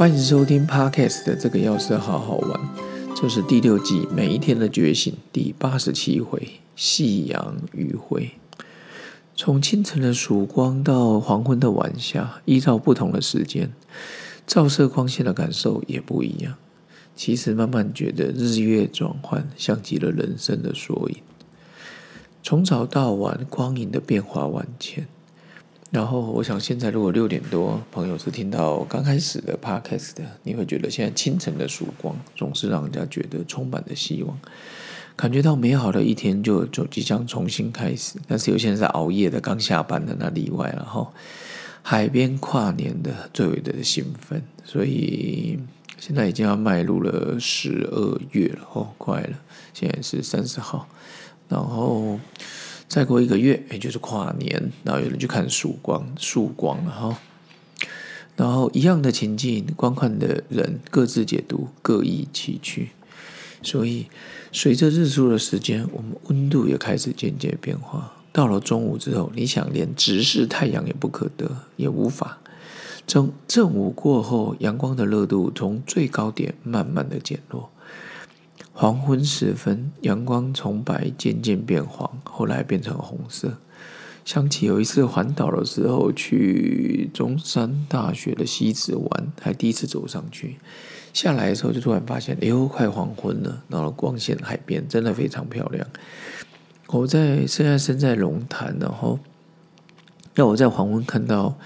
欢迎收听 Podcast 的这个钥匙好好玩，这是第六季每一天的觉醒第八十七回夕阳余晖。从清晨的曙光到黄昏的晚霞，依照不同的时间，照射光线的感受也不一样。其实慢慢觉得日月转换像极了人生的缩影，从早到晚光影的变化万千。然后我想现在如果六点多朋友是听到刚开始的 podcast 的，你会觉得现在清晨的曙光总是让人家觉得充满了希望。感觉到美好的一天就就即将重新开始，但是有些人是熬夜的，刚下班的那例外了哈。海边跨年的最为的兴奋，所以现在已经要迈入了十二月了哦，快了，现在是三十号，然后再过一个月，也就是跨年，然后有人去看曙光，曙光了哈。然后一样的情境，观看的人各自解读，各异其趣。所以，随着日出的时间，我们温度也开始渐渐变化。到了中午之后，你想连直视太阳也不可得，也无法。正正午过后，阳光的热度从最高点慢慢的减弱。黄昏时分，阳光从白渐渐变黄，后来变成红色。想起有一次环岛的时候，去中山大学的西子湾，还第一次走上去。下来的时候，就突然发现，哎呦，快黄昏了。然后光线海边真的非常漂亮。我在现在身在龙潭，然后要我在黄昏看到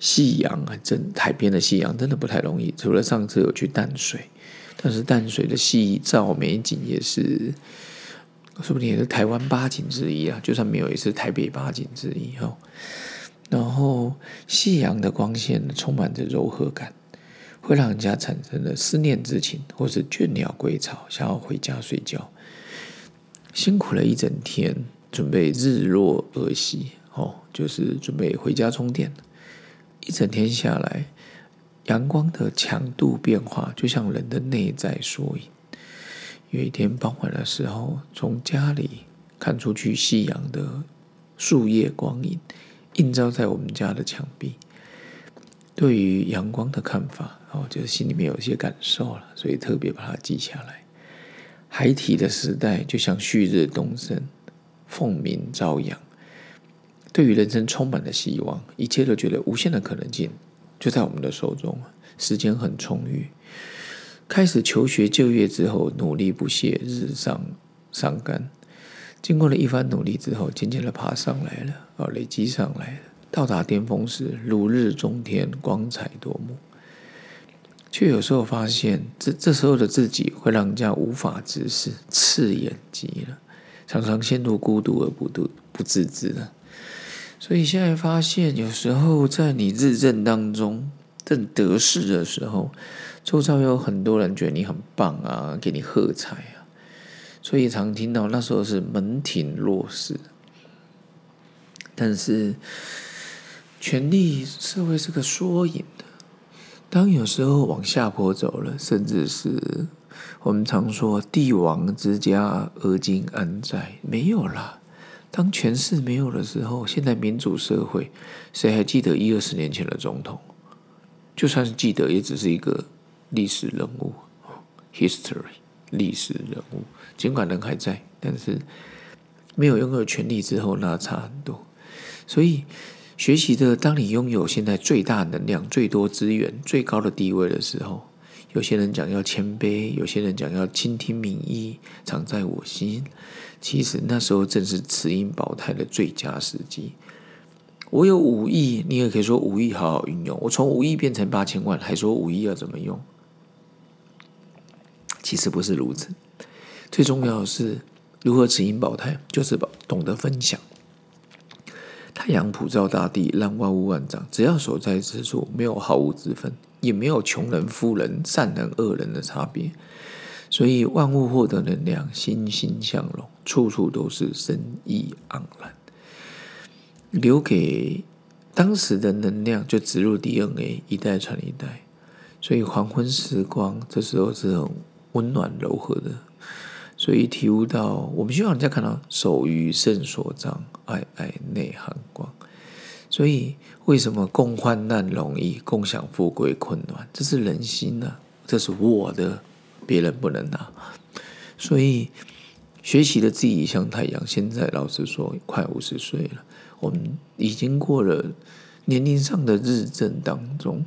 夕阳啊，真海边的夕阳真的不太容易。除了上次有去淡水，但是淡水的夕照美景也是，说不定也是台湾八景之一啊。就算没有，也是台北八景之一哦。然后夕阳的光线充满着柔和感。会让人家产生了思念之情，或是倦鸟归巢，想要回家睡觉。辛苦了一整天，准备日落而息，哦，就是准备回家充电。一整天下来，阳光的强度变化就像人的内在缩影。有一天傍晚的时候，从家里看出去，夕阳的树叶光影映照在我们家的墙壁。对于阳光的看法，哦，就是心里面有一些感受了，所以特别把它记下来。孩提的时代就像旭日东升，凤鸣朝阳，对于人生充满了希望，一切都觉得无限的可能性就在我们的手中，时间很充裕。开始求学就业之后，努力不懈，日上上干。经过了一番努力之后，渐渐的爬上来了，哦，累积上来了。到达巅峰时，如日中天，光彩夺目。却有时候发现，这这时候的自己会让人家无法直视，刺眼极了，常常陷入孤独而不独不自知了。所以现在发现，有时候在你日正当中正得势的时候，周遭有很多人觉得你很棒啊，给你喝彩啊。所以常听到那时候是门庭若市，但是。权力社会是个缩影的。当有时候往下坡走了，甚至是我们常说“帝王之家，而今安在？”没有了。当权势没有的时候，现在民主社会，谁还记得一二十年前的总统？就算是记得，也只是一个历史人物，history 历史人物。尽管人还在，但是没有拥有权力之后，那差很多。所以。学习的，当你拥有现在最大能量、最多资源、最高的地位的时候，有些人讲要谦卑，有些人讲要倾听民意，常在我心。其实那时候正是持音保胎的最佳时机。我有五亿，你也可以说五亿好好运用。我从五亿变成八千万，还说五亿要怎么用？其实不是如此。最重要的是如何持音保胎，就是懂得分享。太阳普照大地，让万物万长。只要所在之处没有毫无之分，也没有穷人、富人、善人、恶人的差别，所以万物获得能量，欣欣向荣，处处都是生意盎然。留给当时的能量，就植入 DNA，一代传一代。所以黄昏时光，这时候是很温暖柔和的。所以体悟到，我们希望人家看到“手余圣所长，爱爱内含光”。所以为什么共患难容易，共享富贵困难？这是人心呐，这是我的，别人不能拿。所以学习的自己像太阳，现在老实说快五十岁了，我们已经过了年龄上的日正当中。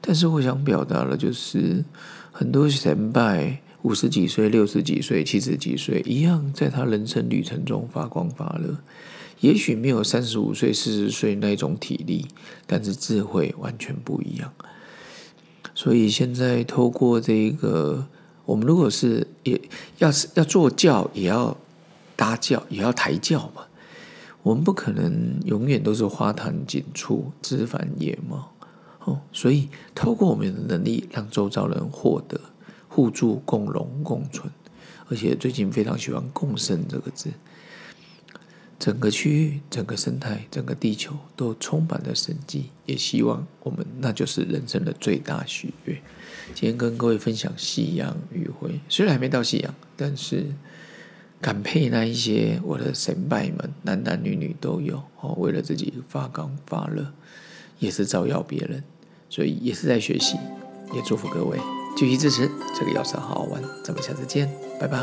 但是我想表达的，就是很多前辈五十几岁、六十几岁、七十几岁一样，在他人生旅程中发光发热。也许没有三十五岁、四十岁那种体力，但是智慧完全不一样。所以现在透过这个，我们如果是也要是要做教，也要搭教，也要抬教嘛。我们不可能永远都是花团锦簇、枝繁叶茂。哦，所以透过我们的能力，让周遭人获得互助、共荣、共存。而且最近非常喜欢“共生”这个字。整个区域、整个生态、整个地球都充满了生机，也希望我们那就是人生的最大喜悦。今天跟各位分享夕阳余晖，虽然还没到夕阳，但是感佩那一些我的神拜们，男男女女都有哦，为了自己发光发热，也是照耀别人，所以也是在学习，也祝福各位继续支持这个药师好好玩，咱们下次见，拜拜。